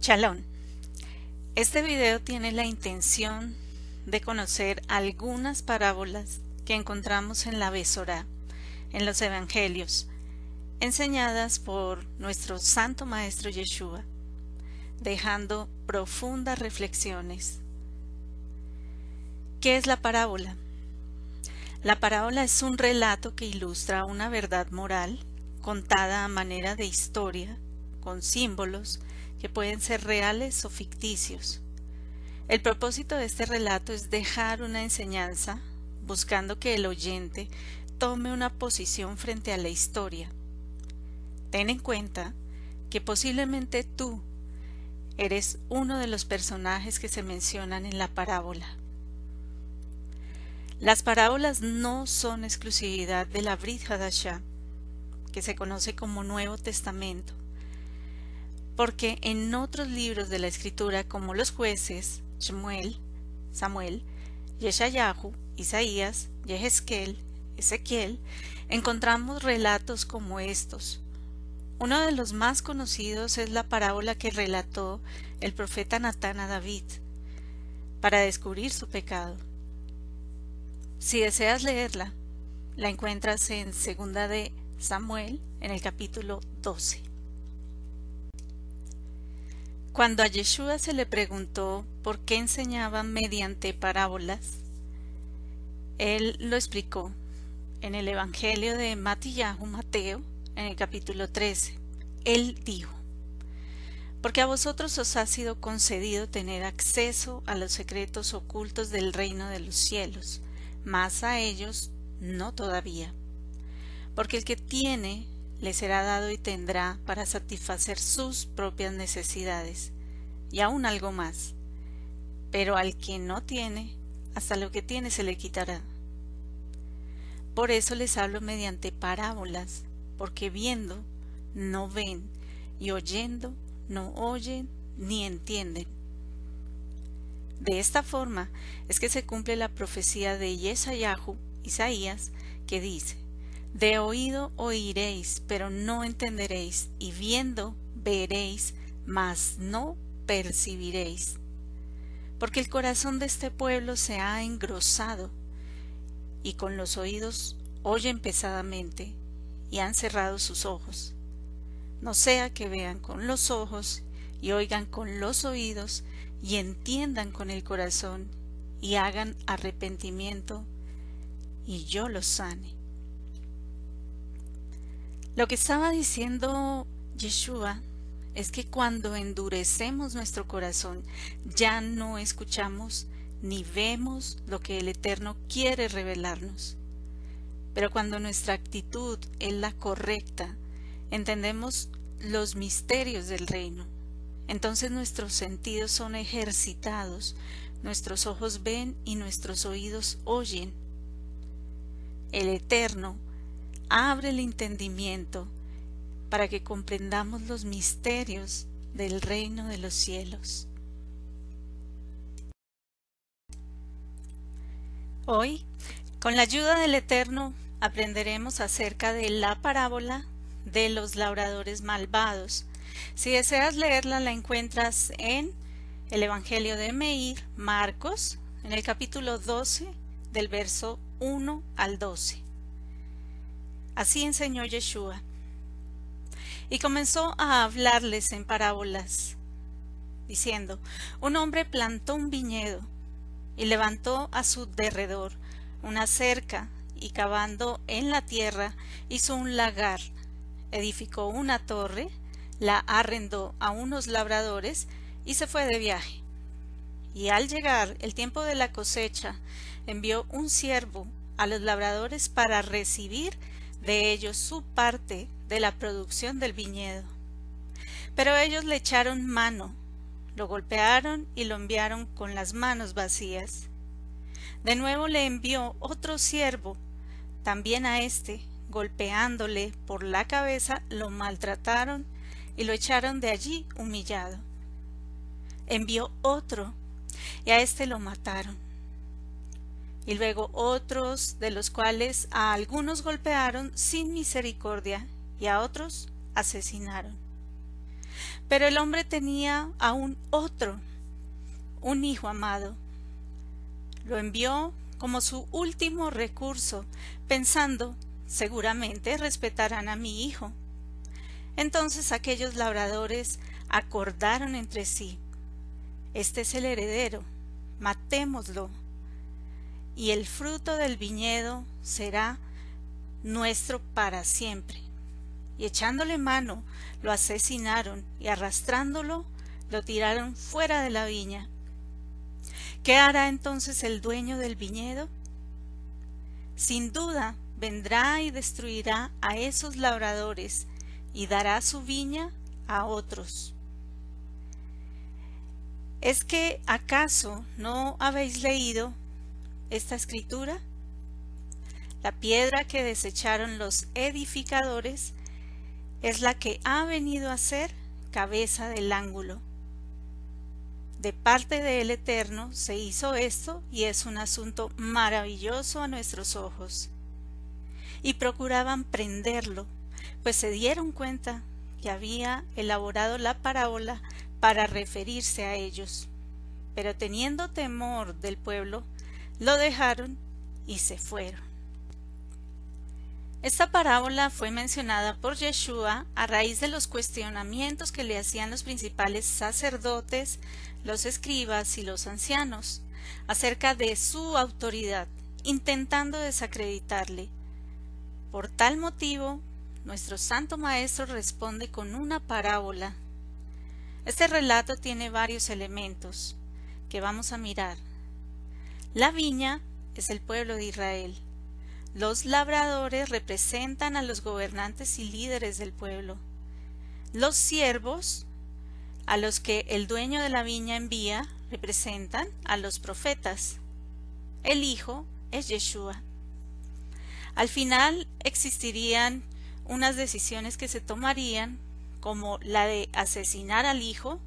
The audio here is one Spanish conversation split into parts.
Chalón. Este video tiene la intención de conocer algunas parábolas que encontramos en la Besorá, en los Evangelios, enseñadas por nuestro Santo Maestro Yeshua, dejando profundas reflexiones. ¿Qué es la parábola? La parábola es un relato que ilustra una verdad moral contada a manera de historia, con símbolos que pueden ser reales o ficticios. El propósito de este relato es dejar una enseñanza, buscando que el oyente tome una posición frente a la historia. Ten en cuenta que posiblemente tú eres uno de los personajes que se mencionan en la parábola. Las parábolas no son exclusividad de la Brit Hadashah, que se conoce como Nuevo Testamento, porque en otros libros de la Escritura como los jueces, Shmuel, Samuel, Yeshayahu, Isaías, Yehezkel, Ezequiel, encontramos relatos como estos. Uno de los más conocidos es la parábola que relató el profeta Natán a David para descubrir su pecado. Si deseas leerla, la encuentras en segunda de Samuel en el capítulo 12. Cuando a Yeshua se le preguntó por qué enseñaba mediante parábolas, él lo explicó en el Evangelio de Matillahu Mateo, en el capítulo 13. Él dijo, porque a vosotros os ha sido concedido tener acceso a los secretos ocultos del reino de los cielos, mas a ellos no todavía porque el que tiene le será dado y tendrá para satisfacer sus propias necesidades, y aún algo más. Pero al que no tiene, hasta lo que tiene se le quitará. Por eso les hablo mediante parábolas, porque viendo no ven, y oyendo no oyen ni entienden. De esta forma es que se cumple la profecía de Yesayahu, Isaías, que dice, de oído oiréis, pero no entenderéis, y viendo veréis, mas no percibiréis. Porque el corazón de este pueblo se ha engrosado, y con los oídos oyen pesadamente, y han cerrado sus ojos. No sea que vean con los ojos, y oigan con los oídos, y entiendan con el corazón, y hagan arrepentimiento, y yo los sane. Lo que estaba diciendo Yeshua es que cuando endurecemos nuestro corazón ya no escuchamos ni vemos lo que el Eterno quiere revelarnos. Pero cuando nuestra actitud es la correcta, entendemos los misterios del reino. Entonces nuestros sentidos son ejercitados, nuestros ojos ven y nuestros oídos oyen. El Eterno abre el entendimiento para que comprendamos los misterios del reino de los cielos. Hoy, con la ayuda del Eterno, aprenderemos acerca de la parábola de los labradores malvados. Si deseas leerla, la encuentras en el Evangelio de Meir, Marcos, en el capítulo 12, del verso 1 al 12. Así enseñó Yeshua. Y comenzó a hablarles en parábolas, diciendo, un hombre plantó un viñedo y levantó a su derredor una cerca y cavando en la tierra hizo un lagar, edificó una torre, la arrendó a unos labradores y se fue de viaje. Y al llegar el tiempo de la cosecha, envió un siervo a los labradores para recibir de ellos su parte de la producción del viñedo. Pero ellos le echaron mano, lo golpearon y lo enviaron con las manos vacías. De nuevo le envió otro siervo, también a éste, golpeándole por la cabeza, lo maltrataron y lo echaron de allí humillado. Envió otro, y a éste lo mataron y luego otros de los cuales a algunos golpearon sin misericordia y a otros asesinaron. Pero el hombre tenía aún otro, un hijo amado. Lo envió como su último recurso, pensando, seguramente respetarán a mi hijo. Entonces aquellos labradores acordaron entre sí, este es el heredero, matémoslo, y el fruto del viñedo será nuestro para siempre. Y echándole mano, lo asesinaron y arrastrándolo, lo tiraron fuera de la viña. ¿Qué hará entonces el dueño del viñedo? Sin duda vendrá y destruirá a esos labradores y dará su viña a otros. ¿Es que acaso no habéis leído esta escritura? La piedra que desecharon los edificadores es la que ha venido a ser cabeza del ángulo. De parte del Eterno se hizo esto y es un asunto maravilloso a nuestros ojos. Y procuraban prenderlo, pues se dieron cuenta que había elaborado la parábola para referirse a ellos. Pero teniendo temor del pueblo, lo dejaron y se fueron. Esta parábola fue mencionada por Yeshua a raíz de los cuestionamientos que le hacían los principales sacerdotes, los escribas y los ancianos acerca de su autoridad, intentando desacreditarle. Por tal motivo, nuestro Santo Maestro responde con una parábola. Este relato tiene varios elementos que vamos a mirar. La viña es el pueblo de Israel. Los labradores representan a los gobernantes y líderes del pueblo. Los siervos, a los que el dueño de la viña envía, representan a los profetas. El Hijo es Yeshua. Al final existirían unas decisiones que se tomarían, como la de asesinar al Hijo.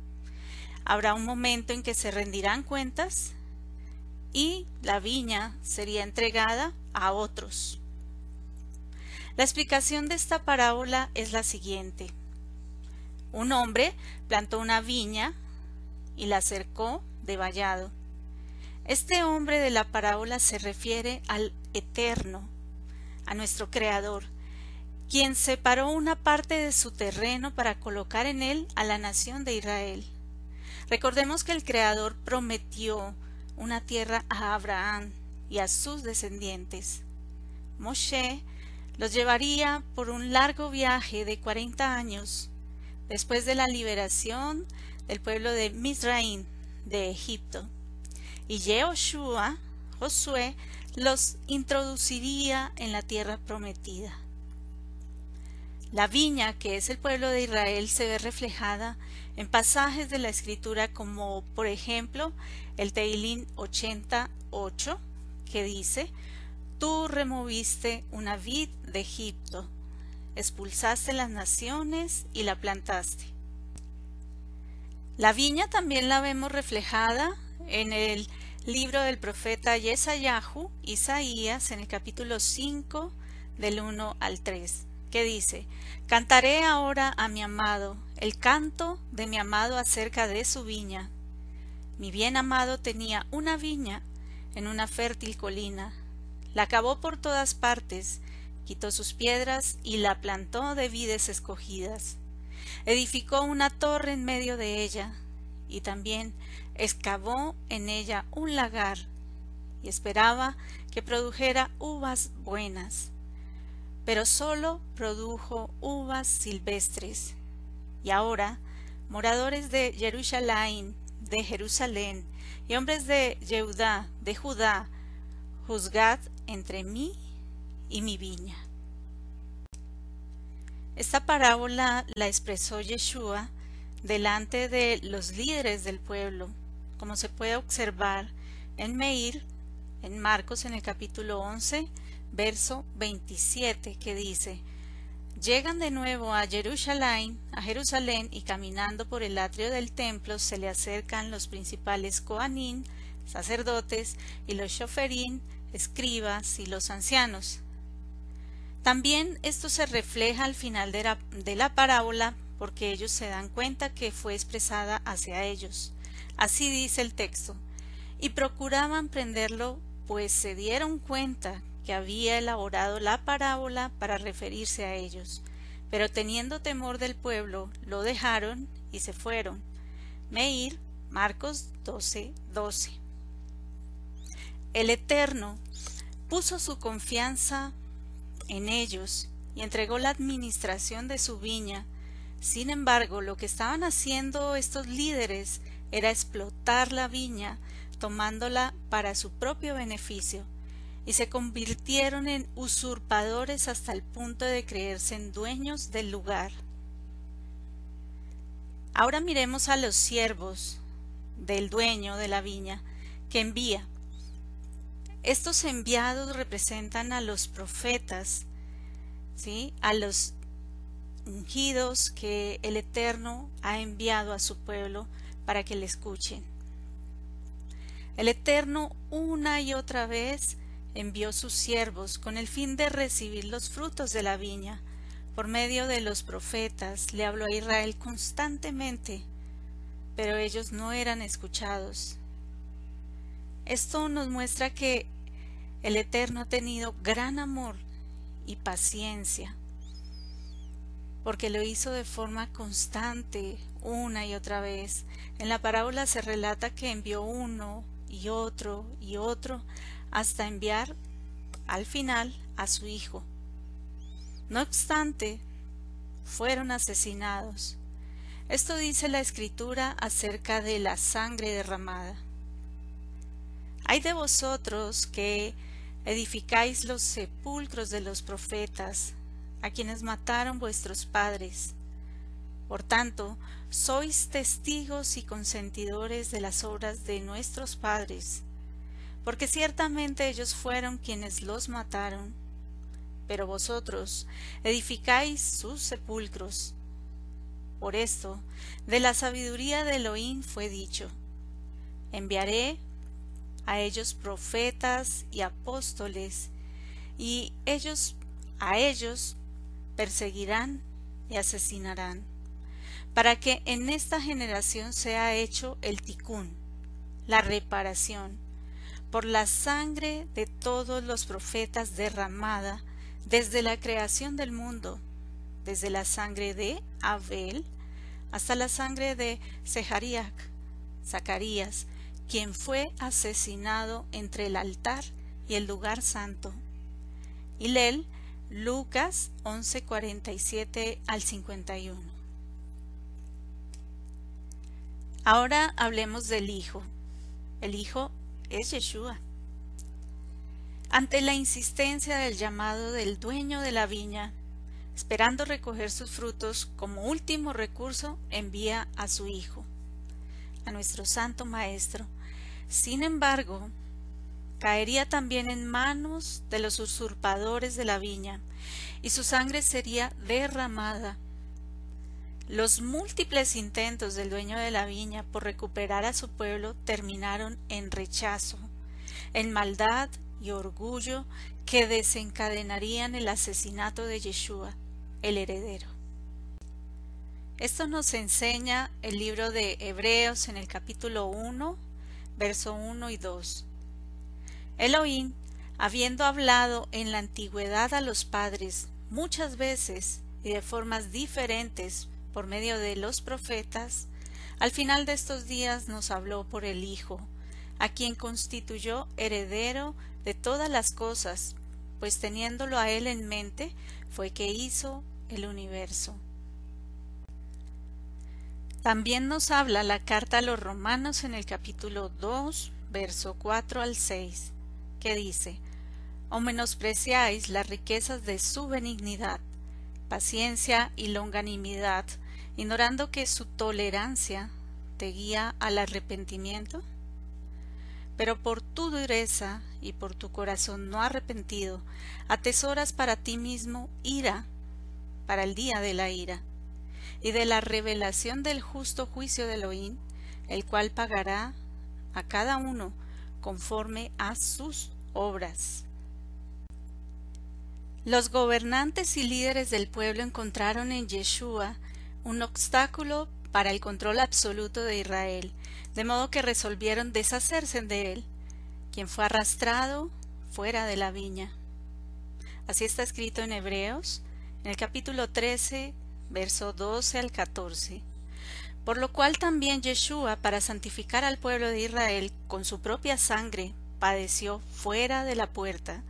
Habrá un momento en que se rendirán cuentas y la viña sería entregada a otros. La explicación de esta parábola es la siguiente. Un hombre plantó una viña y la cercó de vallado. Este hombre de la parábola se refiere al Eterno, a nuestro Creador, quien separó una parte de su terreno para colocar en él a la nación de Israel. Recordemos que el Creador prometió una tierra a Abraham, y a sus descendientes. Moshe los llevaría por un largo viaje de cuarenta años después de la liberación del pueblo de Misraim de Egipto. Y Yehoshua, Josué, los introduciría en la tierra prometida. La viña, que es el pueblo de Israel, se ve reflejada en pasajes de la escritura como, por ejemplo, el Teilín 88, que dice, Tú removiste una vid de Egipto, expulsaste las naciones y la plantaste. La viña también la vemos reflejada en el libro del profeta Yesayahu, Isaías, en el capítulo 5, del 1 al 3, que dice, Cantaré ahora a mi amado, el canto de mi amado acerca de su viña. Mi bien amado tenía una viña en una fértil colina. La cavó por todas partes, quitó sus piedras y la plantó de vides escogidas. Edificó una torre en medio de ella, y también excavó en ella un lagar, y esperaba que produjera uvas buenas. Pero sólo produjo uvas silvestres. Y ahora, moradores de Jerusalén, de Jerusalén, y hombres de Yehudá, de Judá, juzgad entre mí y mi viña. Esta parábola la expresó Yeshua delante de los líderes del pueblo, como se puede observar en Meir, en Marcos en el capítulo 11, verso 27, que dice, Llegan de nuevo a Jerusalén, a Jerusalén y caminando por el atrio del templo se le acercan los principales Coanín, sacerdotes, y los shoferín, escribas y los ancianos. También esto se refleja al final de la, de la parábola porque ellos se dan cuenta que fue expresada hacia ellos. Así dice el texto. Y procuraban prenderlo, pues se dieron cuenta que había elaborado la parábola para referirse a ellos. Pero teniendo temor del pueblo, lo dejaron y se fueron. Meir, Marcos 12, 12. El Eterno puso su confianza en ellos y entregó la administración de su viña. Sin embargo, lo que estaban haciendo estos líderes era explotar la viña, tomándola para su propio beneficio, y se convirtieron en usurpadores hasta el punto de creerse en dueños del lugar. Ahora miremos a los siervos del dueño de la viña que envía. Estos enviados representan a los profetas, ¿sí? a los ungidos que el Eterno ha enviado a su pueblo para que le escuchen. El Eterno una y otra vez envió sus siervos con el fin de recibir los frutos de la viña. Por medio de los profetas le habló a Israel constantemente, pero ellos no eran escuchados. Esto nos muestra que el Eterno ha tenido gran amor y paciencia, porque lo hizo de forma constante una y otra vez. En la parábola se relata que envió uno y otro y otro hasta enviar al final a su hijo. No obstante, fueron asesinados. Esto dice la escritura acerca de la sangre derramada. Hay de vosotros que edificáis los sepulcros de los profetas, a quienes mataron vuestros padres. Por tanto, sois testigos y consentidores de las obras de nuestros padres, porque ciertamente ellos fueron quienes los mataron, pero vosotros edificáis sus sepulcros. Por esto, de la sabiduría de Elohim fue dicho, enviaré a ellos profetas y apóstoles, y ellos a ellos perseguirán y asesinarán, para que en esta generación sea hecho el ticún, la reparación, por la sangre de todos los profetas derramada desde la creación del mundo, desde la sangre de Abel hasta la sangre de Zechariah, Zacarías, quien fue asesinado entre el altar y el lugar santo. Hilel, Lucas 11:47 al 51. Ahora hablemos del Hijo. El Hijo es Yeshua. Ante la insistencia del llamado del dueño de la viña, esperando recoger sus frutos, como último recurso envía a su Hijo a nuestro Santo Maestro. Sin embargo, caería también en manos de los usurpadores de la viña, y su sangre sería derramada. Los múltiples intentos del dueño de la viña por recuperar a su pueblo terminaron en rechazo, en maldad y orgullo que desencadenarían el asesinato de Yeshua, el heredero. Esto nos enseña el libro de Hebreos en el capítulo 1, verso 1 y 2. Elohim, habiendo hablado en la antigüedad a los padres muchas veces y de formas diferentes por medio de los profetas, al final de estos días nos habló por el Hijo, a quien constituyó heredero de todas las cosas, pues teniéndolo a él en mente, fue que hizo el universo. También nos habla la carta a los romanos en el capítulo 2, verso 4 al 6, que dice, O menospreciáis las riquezas de su benignidad, paciencia y longanimidad, ignorando que su tolerancia te guía al arrepentimiento? Pero por tu dureza y por tu corazón no arrepentido, atesoras para ti mismo ira, para el día de la ira y de la revelación del justo juicio de Elohim, el cual pagará a cada uno conforme a sus obras. Los gobernantes y líderes del pueblo encontraron en Yeshua un obstáculo para el control absoluto de Israel, de modo que resolvieron deshacerse de él, quien fue arrastrado fuera de la viña. Así está escrito en Hebreos, en el capítulo 13, verso 12 al 14. Por lo cual también Yeshua, para santificar al pueblo de Israel con su propia sangre, padeció fuera de la puerta.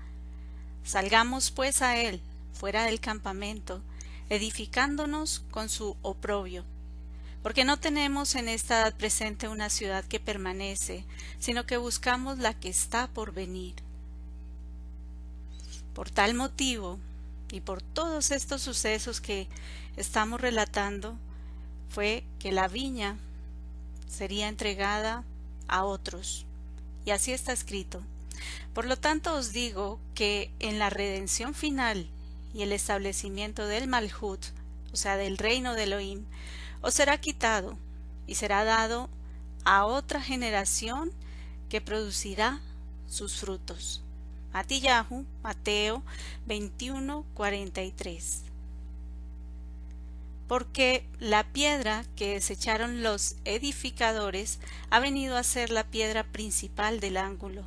Salgamos pues a él, fuera del campamento, edificándonos con su oprobio. Porque no tenemos en esta edad presente una ciudad que permanece, sino que buscamos la que está por venir. Por tal motivo, y por todos estos sucesos que estamos relatando, fue que la viña sería entregada a otros. Y así está escrito. Por lo tanto os digo que en la redención final y el establecimiento del Malhut, o sea, del reino de Elohim, os será quitado y será dado a otra generación que producirá sus frutos. Matillahu, Mateo 21, 43. Porque la piedra que desecharon los edificadores ha venido a ser la piedra principal del ángulo.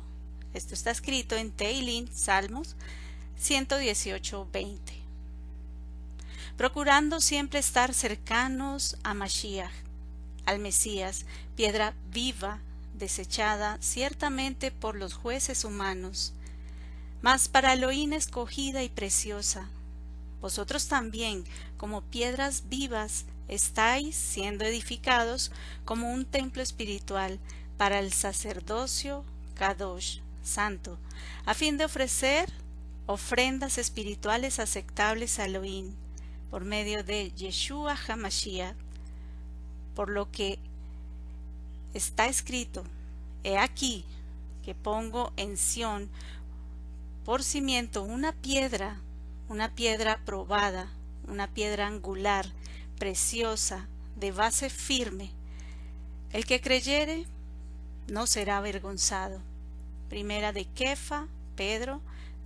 Esto está escrito en Teilín, Salmos 118.20. Procurando siempre estar cercanos a Mashiach, al Mesías, piedra viva, desechada ciertamente por los jueces humanos, mas para Elohim escogida y preciosa. Vosotros también, como piedras vivas, estáis siendo edificados como un templo espiritual para el sacerdocio Kadosh, santo, a fin de ofrecer ofrendas espirituales aceptables a Elohim por medio de Yeshua HaMashiach, por lo que está escrito, he aquí que pongo en Sión por cimiento una piedra, una piedra probada, una piedra angular, preciosa, de base firme. El que creyere no será avergonzado. Primera de Kefa, Pedro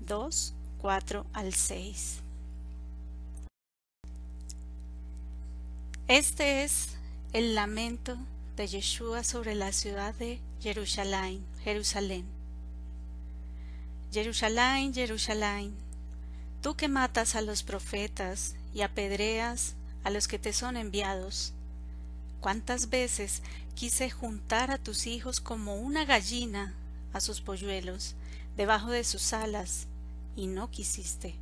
2, 4 al 6. Este es el lamento de Yeshua sobre la ciudad de Jerusalén, Jerusalén. Jerusalén, Jerusalén, tú que matas a los profetas y apedreas a los que te son enviados. ¿Cuántas veces quise juntar a tus hijos como una gallina a sus polluelos debajo de sus alas y no quisiste.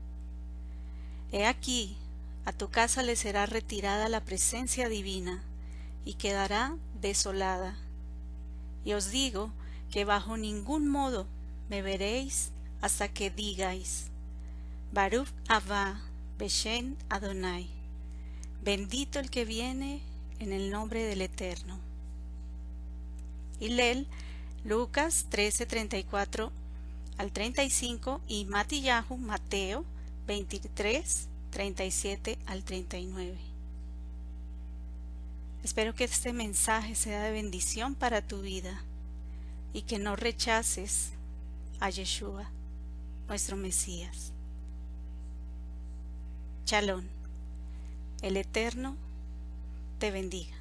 He aquí, a tu casa le será retirada la presencia divina, y quedará desolada. Y os digo que bajo ningún modo me veréis hasta que digáis, Baruch Abba Beshen Adonai, bendito el que viene en el nombre del Eterno. Y Lel, Lucas 13:34 al 35 y Matillahu, Mateo 23, 37 al 39. Espero que este mensaje sea de bendición para tu vida y que no rechaces a Yeshua, nuestro Mesías. Shalom. El Eterno te bendiga.